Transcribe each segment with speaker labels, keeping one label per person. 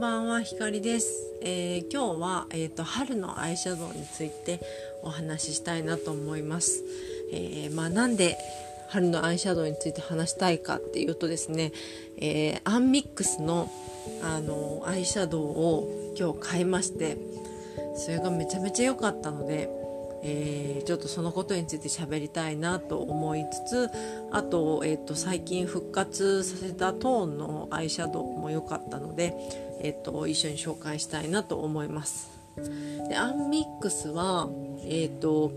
Speaker 1: んばんは、ひかりです。えー、今日は、えーと、春のアイシャドウについてお話ししたいなと思います。えー、まあ、なんで春のアイシャドウについて話したいかっていうとですね、えー、アンミックスのあのアイシャドウを今日買いましてそれがめちゃめちゃ良かったのでえー、ちょっとそのことについて喋りたいなと思いつつあと,、えーと、最近復活させたトーンのアイシャドウも良かったので、えーと、一緒に紹介したいなと思います。でアンミックスは、えーと、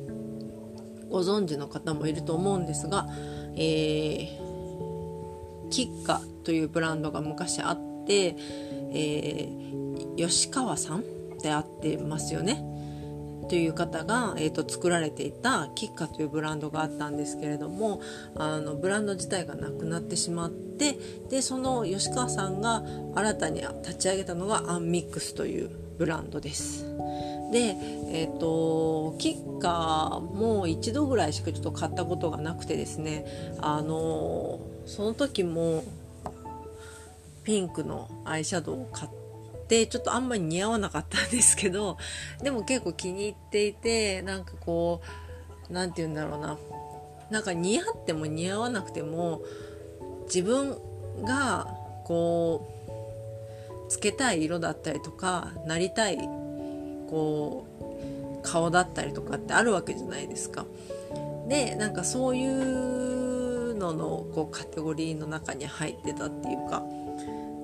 Speaker 1: ご存知の方もいると思うんですが、えー、キッカというブランドが昔あって、えー、吉川さんであってますよね。という方が、えーと、作られていたキッカというブランドがあったんですけれどもあのブランド自体がなくなってしまってでその吉川さんが新たに立ち上げたのがアンミックスというブランドです。で、えーと、キッカも一度ぐらいしかちょっと買ったことがなくてですねあのその時もピンクのアイシャドウを買ってでちょっとあんまり似合わなかったんですけど でも結構気に入っていてなんかこう何て言うんだろうななんか似合っても似合わなくても自分がこうつけたい色だったりとかなりたいこう顔だったりとかってあるわけじゃないですか。でなんかそういうののこうカテゴリーの中に入ってたっていうか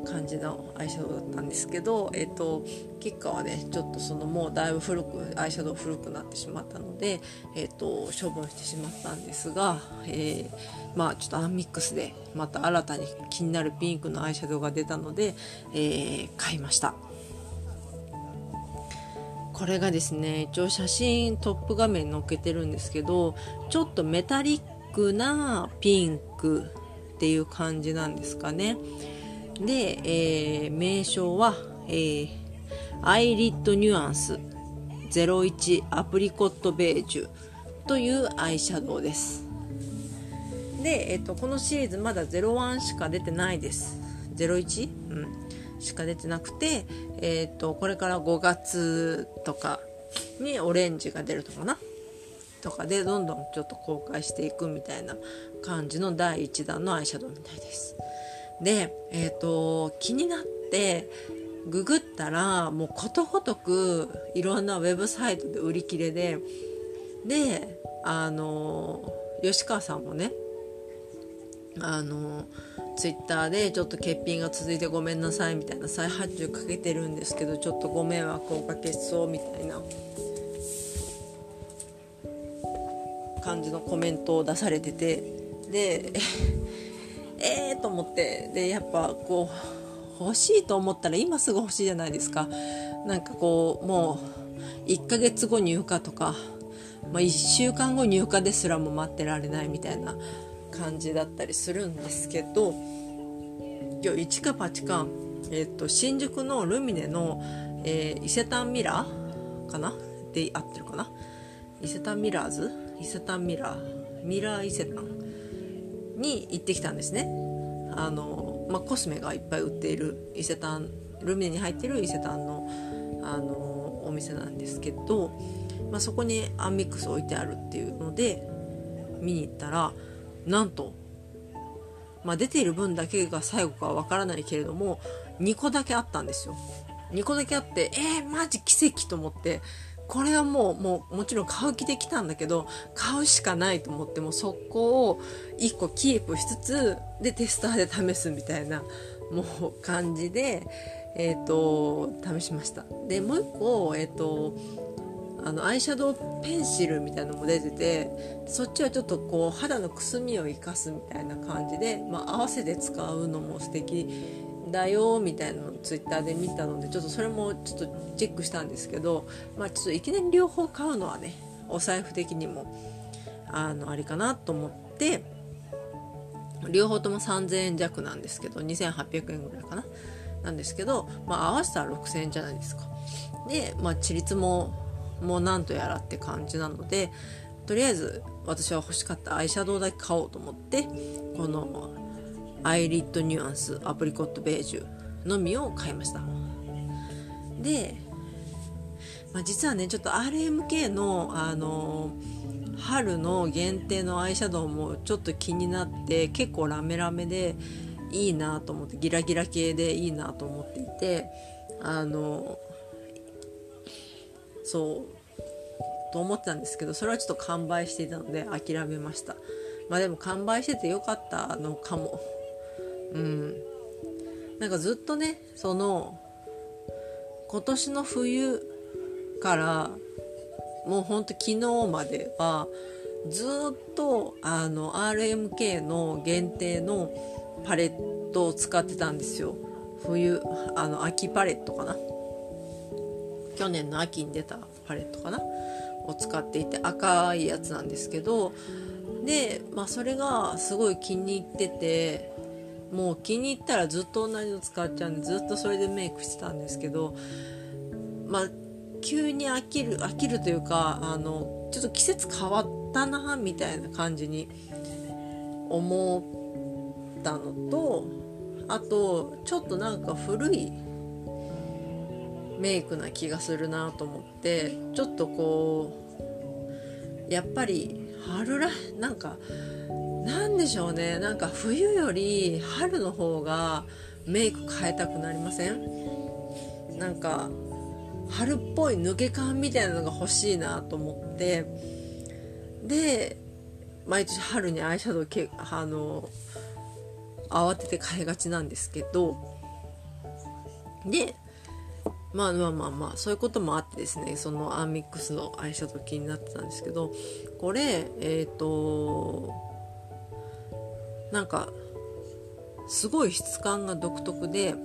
Speaker 1: 感じのアイシャドウだったんですけど、えーと、キッカはねちょっとそのもうだいぶ古くアイシャドウ古くなってしまったので、えーと、処分してしまったんですが、えー、まあちょっとアンミックスでまた新たに気になるピンクのアイシャドウが出たので、えー、買いました。これがですね一応写真トップ画面に載っけてるんですけどちょっとメタリックなピンクっていう感じなんですかね。で、えー、名称は、えー、アイリッドニュアンス01アプリコットベージュというアイシャドウです。で、えーと、このシリーズまだ01しか出てないです。01? うん。しか出てなくて、えーと、これから5月とかにオレンジが出るとかな？とかでどんどんちょっと公開していくみたいな感じの第1弾のアイシャドウみたいです。で、えっ、ー、と、気になって、ググったら、もうことごとくいろんなウェブサイトで売り切れで、で、あの、吉川さんもね、あの、ツイッターでちょっと欠品が続いてごめんなさいみたいな再発注かけてるんですけど、ちょっとご迷惑をおかけしそうみたいな感じのコメントを出されてて、で、えーと思って。でやっぱこう欲しいと思ったら今すぐ欲しいじゃないですか。なんかこうもう1ヶ月後入荷とか、まあ、1週間後入荷ですらも待ってられないみたいな感じだったりするんですけど今日一か八か、えーと、新宿のルミネの、えー、伊勢丹ミラーかな？で合ってるかな？伊勢丹ミラーズ？伊勢丹ミラー？ミラー伊勢丹。に行ってきたんですね。あの、まあ、コスメがいっぱい売っている伊勢丹ルミネに入ってる伊勢丹のあのお店なんですけど、まあ、そこにアンミックス置いてあるっていうので見に行ったらなんと、まあ、出ている分だけが最後かはわからないけれども2個だけあったんですよ。2個だけあってえー、マジ奇跡と思ってこれはもうもうもちろん買う気で来たんだけど買うしかないと思っても速攻を1個キープしつつでテスターで試すみたいなもう感じで、えーと、試しました。でもう1個、えーと、あのアイシャドウペンシルみたいなのも出ててそっちはちょっとこう肌のくすみを生かすみたいな感じで、まあ、合わせて使うのも素敵だよみたいなのをツイッターで見たのでちょっとそれもちょっとチェックしたんですけど、まあ、ちょっといきなり両方買うのはねお財布的にもあのありかなと思って両方とも3000円弱なんですけど2800円ぐらいかな。なんですけど、まあ、合わせたら6000円じゃないですか。で、まあ、地立ももうなんとやらって感じなのでとりあえず私は欲しかったアイシャドウだけ買おうと思ってこのアイリッドニュアンスアプリコットベージュのみを買いました。で、まあ、実はねちょっと RMK のあの春の限定のアイシャドウもちょっと気になって結構ラメラメでいいなと思ってギラギラ系でいいなと思っていてあのそうと思ってたんですけどそれはちょっと完売していたので諦めました。まあでも完売しててよかったのかも。うん。なんかずっとねその今年の冬からもうほんと昨日まではずっとあの RMK の限定のパレットを使ってたんですよ。冬あの秋パレットかな。去年の秋に出たパレットかな。を使っていて赤いやつなんですけど。で、まあ、それがすごい気に入っててもう気に入ったらずっと同じの使っちゃうんでずっとそれでメイクしてたんですけどまあ急に飽きる飽きるというかあのちょっと季節変わったなみたいな感じに思ったのとあとちょっとなんか古いメイクな気がするなと思ってちょっとこうやっぱり春らなんかなんでしょうね。なんか冬より春の方がメイク変えたくなりません？なんか春っぽい抜け感みたいなのが欲しいなと思って。で毎年春にアイシャドウけあの慌てて買いがちなんですけど。でまあまあまあまあそういうこともあってですねそのアンミックスのアイシャドウ気になってたんですけど。これえっ、ー、となんかすごい質感が独特で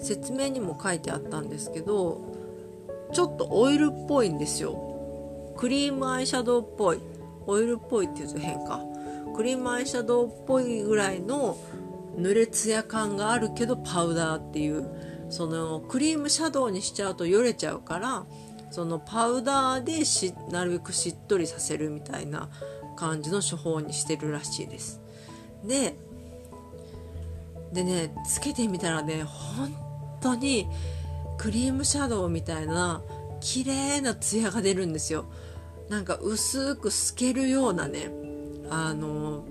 Speaker 1: 説明にも書いてあったんですけどちょっとオイルっぽいんですよ。クリームアイシャドウっぽい。オイルっぽいって言うと変か。クリームアイシャドウっぽいぐらいの濡れツヤ感があるけどパウダーっていう。そのクリームシャドウにしちゃうとよれちゃうからそのパウダーでしなるべくしっとりさせるみたいな感じの処方にしてるらしいです。ででねつけてみたらね本当にクリームシャドウみたいな綺麗なツヤが出るんですよ。なんか薄く透けるようなねあの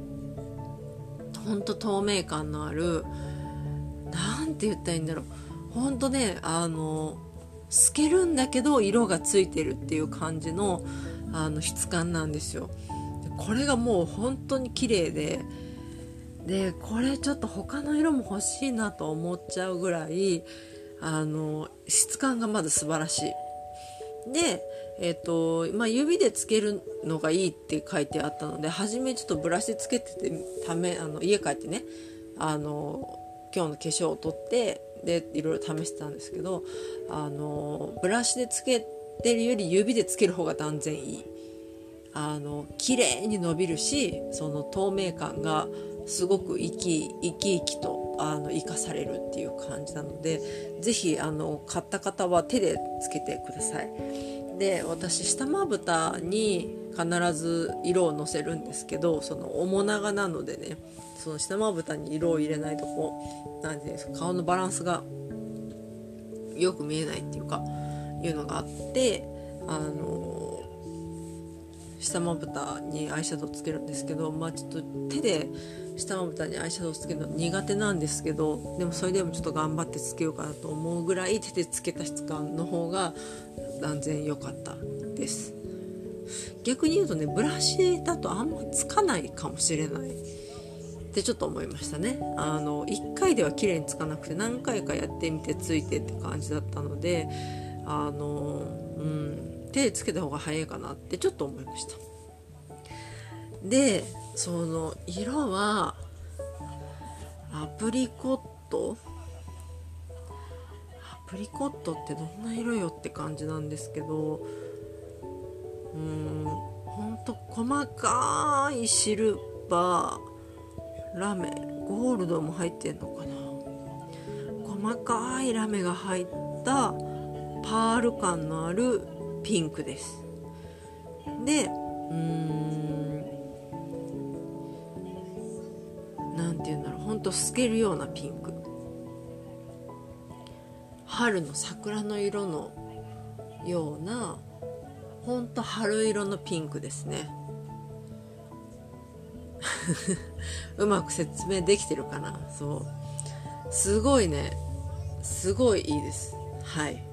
Speaker 1: ほんと透明感のある何て言ったらいいんだろう。ほんとねあの透けるんだけど色がついてるっていう感じのあの質感なんですよ。これがもう本当に綺麗ででこれちょっと他の色も欲しいなと思っちゃうぐらいあの質感がまず素晴らしい。でえっ、ー、とまあ、指でつけるのがいいって書いてあったので初めちょっとブラシつけててためあの家帰ってねあの今日の化粧を取ってでいろいろ試してたんですけどあのブラシでつけてるより指でつける方が断然いい。あの綺麗に伸びるしその透明感がすごく生き生き生きとあの生かされるっていう感じなので是非買った方は手でつけてください。で私下まぶたに必ず色をのせるんですけどその面長なのでねその下まぶたに色を入れないとこう何て言うんですか顔のバランスがよく見えないっていうかいうのがあってあの下まぶたにアイシャドウつけるんですけどまあちょっと手で下まぶたにアイシャドウつけるの苦手なんですけどでもそれでもちょっと頑張ってつけようかなと思うぐらい手でつけた質感の方が断然良かったです。逆に言うとねブラシだとあんまつかないかもしれない。ってちょっと思いましたね。あの1回では綺麗につかなくて何回かやってみてついてって感じだったのであのうん手つけた方が早いかなってちょっと思いました。でその色はアプリコット？アプリコットってどんな色よって感じなんですけどうーんほんと細かいシルバーラメゴールドも入ってんのかな？細かいラメが入ったパール感のあるピンクです。でうん何て言うんだろう。ほんと透けるようなピンク。春の桜の色のようなほんと春色のピンクですね。うまく説明できてるかな？そう。すごいね。すごいいいです。はい。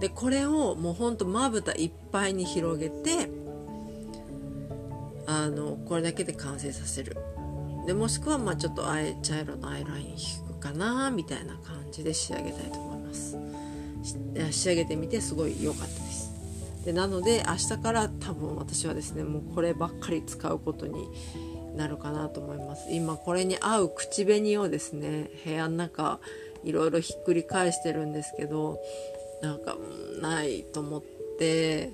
Speaker 1: でこれをもうほんとまぶたいっぱいに広げてあのこれだけで完成させる。でもしくはまあちょっとあえ茶色のアイライン引くかなみたいな感じで仕上げたいと思います。仕上げてみてすごい良かったです。でなので明日から多分私はですねもうこればっかり使うことになるかなと思います。今これに合う口紅をですね部屋の中いろいろひっくり返してるんですけどなんかないと思って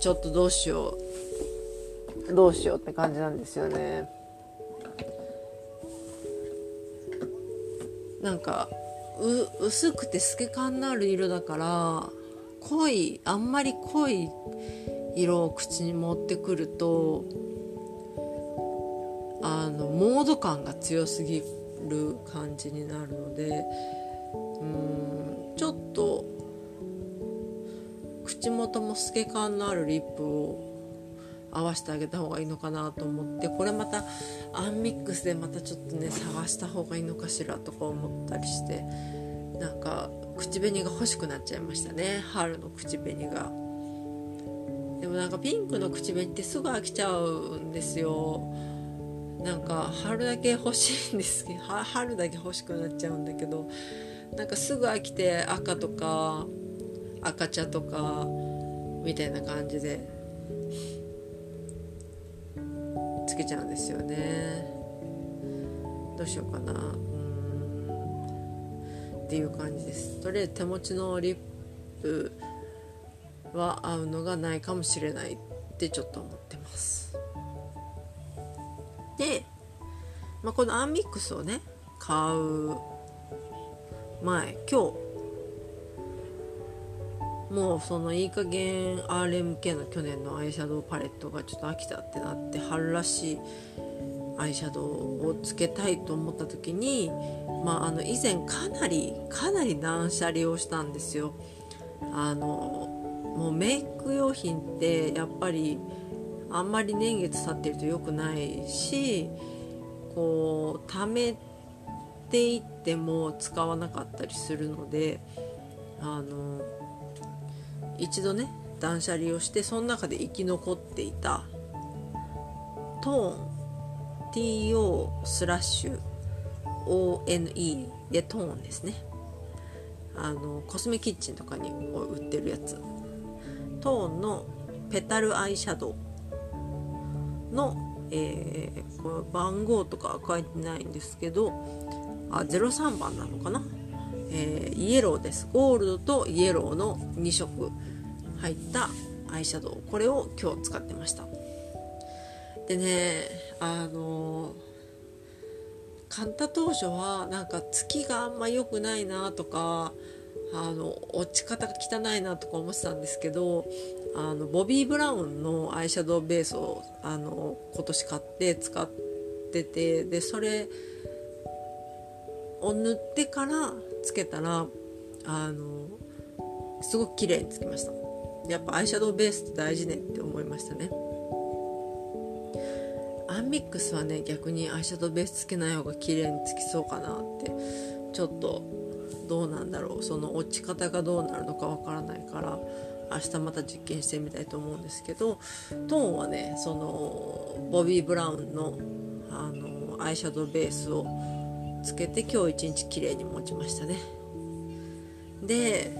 Speaker 1: ちょっとどうしよう。どうしようって感じなんですよね。なんかう薄くて透け感のある色だから濃いあんまり濃い色を口に持ってくるとあのモード感が強すぎる感じになるのでうんちょっと口元も透け感のあるリップを合わせてあげた方がいいのかなと思ってこれまたアンミックスでまたちょっとね探した方がいいのかしらとか思ったりしてなんか口紅が欲しくなっちゃいましたね。春の口紅が。でもなんかピンクの口紅ってすぐ飽きちゃうんですよ。なんか春だけ欲しいんですけど 春だけ欲しくなっちゃうんだけどなんかすぐ飽きて赤とか赤茶とかみたいな感じで。つけちゃうんですよね。どうしようかな。うん。っていう感じです。とりあえず手持ちのリップは合うのがないかもしれないってちょっと思ってます。で、まあ、このアンミックスをね買う前今日もうそのいい加減 RMK の去年のアイシャドウパレットがちょっと飽きたってなって春らしいアイシャドウをつけたいと思った時に、まあ、あの以前かなりかなり断捨離をしたんですよ。あのもうメイク用品ってやっぱりあんまり年月経ってると良くないしこう貯めていっても使わなかったりするのであの一度ね断捨離をしてその中で生き残っていたトーン TO スラッシュ ONE でトーンですね。あのコスメキッチンとかに売ってるやつ。トーンのペタルアイシャドウの、えー、これ番号とかは書いてないんですけどあ03番なのかな？えー、イエローです。ゴールドとイエローの2色。入ったアイシャドウ。これを今日使ってました。でねあの買った当初はなんか月があんま良くないなとかあの落ち方が汚いなとか思ってたんですけどあのボビー・ブラウンのアイシャドウベースをあの今年買って使っててでそれを塗ってからつけたらあのすごく綺麗につきました。やっぱアイシャドウベースって大事ねって思いましたね。アンミックスはね逆にアイシャドウベースつけない方が綺麗につきそうかなってちょっとどうなんだろう。その落ち方がどうなるのかわからないから明日また実験してみたいと思うんですけどトーンはねそのボビー・ブラウンのあのアイシャドウベースをつけて今日一日綺麗に持ちましたね。で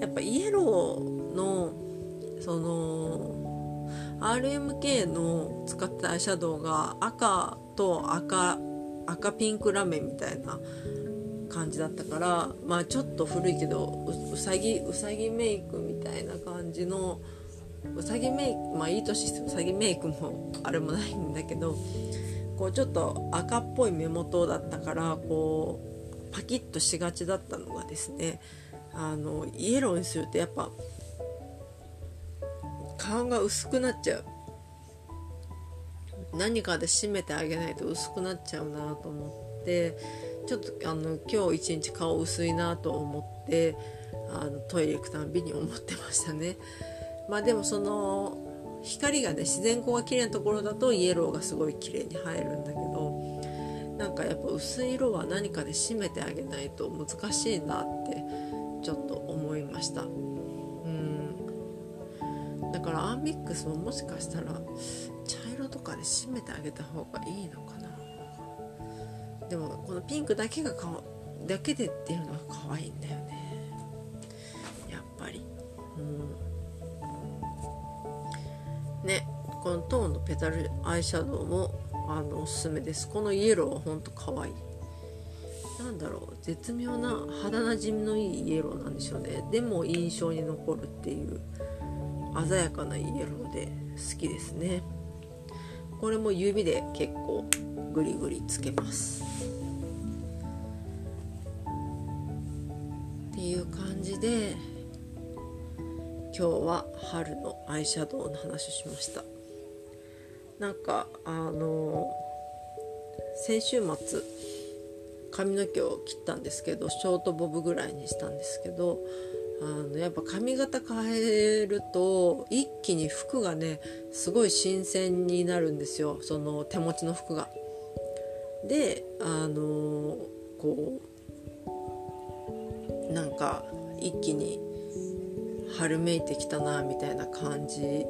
Speaker 1: やっぱイエローのその RMK の使ったアイシャドウが赤と赤赤ピンクラメみたいな感じだったからまあちょっと古いけどうさぎうさぎメイクみたいな感じのうさぎメイクまあいい年してうさぎメイクもあれもないんだけどこうちょっと赤っぽい目元だったからこうパキッとしがちだったのがですねあのイエローにするとやっぱ顔が薄くなっちゃう何かで締めてあげないと薄くなっちゃうなと思ってちょっとあの今日一日顔薄いなと思ってあのトイレ行くたんびに思ってましたね。まあでもその光がね自然光が綺麗なところだとイエローがすごい綺麗に入るんだけどなんかやっぱ薄い色は何かで締めてあげないと難しいなってちょっと思いました。うん。だからアーミックスももしかしたら茶色とかで締めてあげた方がいいのかな。でもこのピンクだけがかだけでっていうのが可愛いんだよね。このトーンのペタルアイシャドウもあのおすすめです。このイエローはほんと可愛い。なんだろう。絶妙な肌なじみのいいイエローなんでしょうね。でも印象に残るっていう鮮やかなイエローで好きですね。これも指で結構グリグリつけます。っていう感じで今日は春のアイシャドウの話をしました。なんかあの先週末髪の毛を切ったんですけどショートボブぐらいにしたんですけどあのやっぱ髪型変えると一気に服がねすごい新鮮になるんですよその手持ちの服が。であのこうなんか一気に春めいてきたなみたいな感じ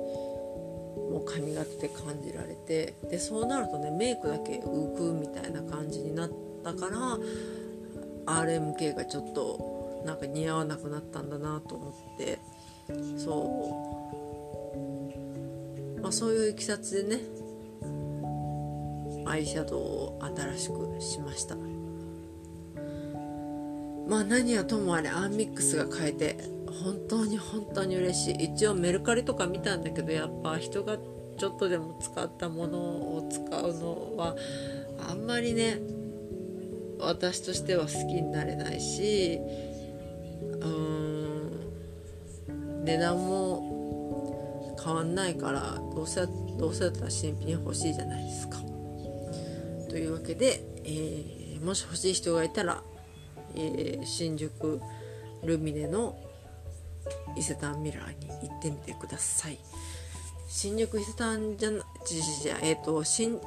Speaker 1: も髪型で感じられてでそうなるとねメイクだけ浮くみたいな感じになったから RMK がちょっとなんか似合わなくなったんだなと思ってそう。まあそういういきさつでねアイシャドウを新しくしました。まあ何はともあれアンミックスが変えて本当に本当に嬉しい。一応メルカリとか見たんだけどやっぱ人がちょっとでも使ったものを使うのはあんまりね私としては好きになれないしうーん値段も変わんないからどうせどうせだったら新品欲しいじゃないですか。というわけで、えー、もし欲しい人がいたら、えー、新宿ルミネの伊勢丹ミラーに行ってみてください新宿伊勢丹じゃなじじゃえっ、ー、と新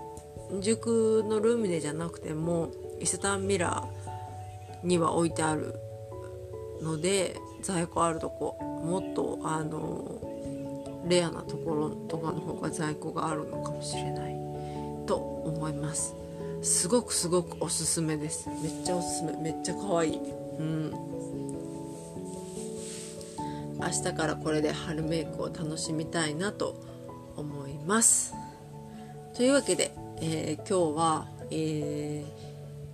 Speaker 1: 宿のルミネじゃなくても伊勢丹ミラーには置いてあるので在庫あるとこもっとあのレアなところとかの方が在庫があるのかもしれない。と思います。すごくすごくおすすめです。めっちゃおすすめ。めっちゃ可愛い。うん。明日からこれで春メイクを楽しみたいなと思います。というわけで、えー、今日は、え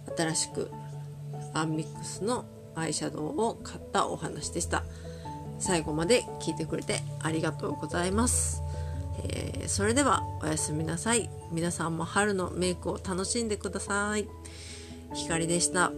Speaker 1: ー、新しくアンミックスのアイシャドウを買ったお話でした。最後まで聞いてくれてありがとうございます、えー、それではおやすみなさい。皆さんも春のメイクを楽しんでください。ひかりでした。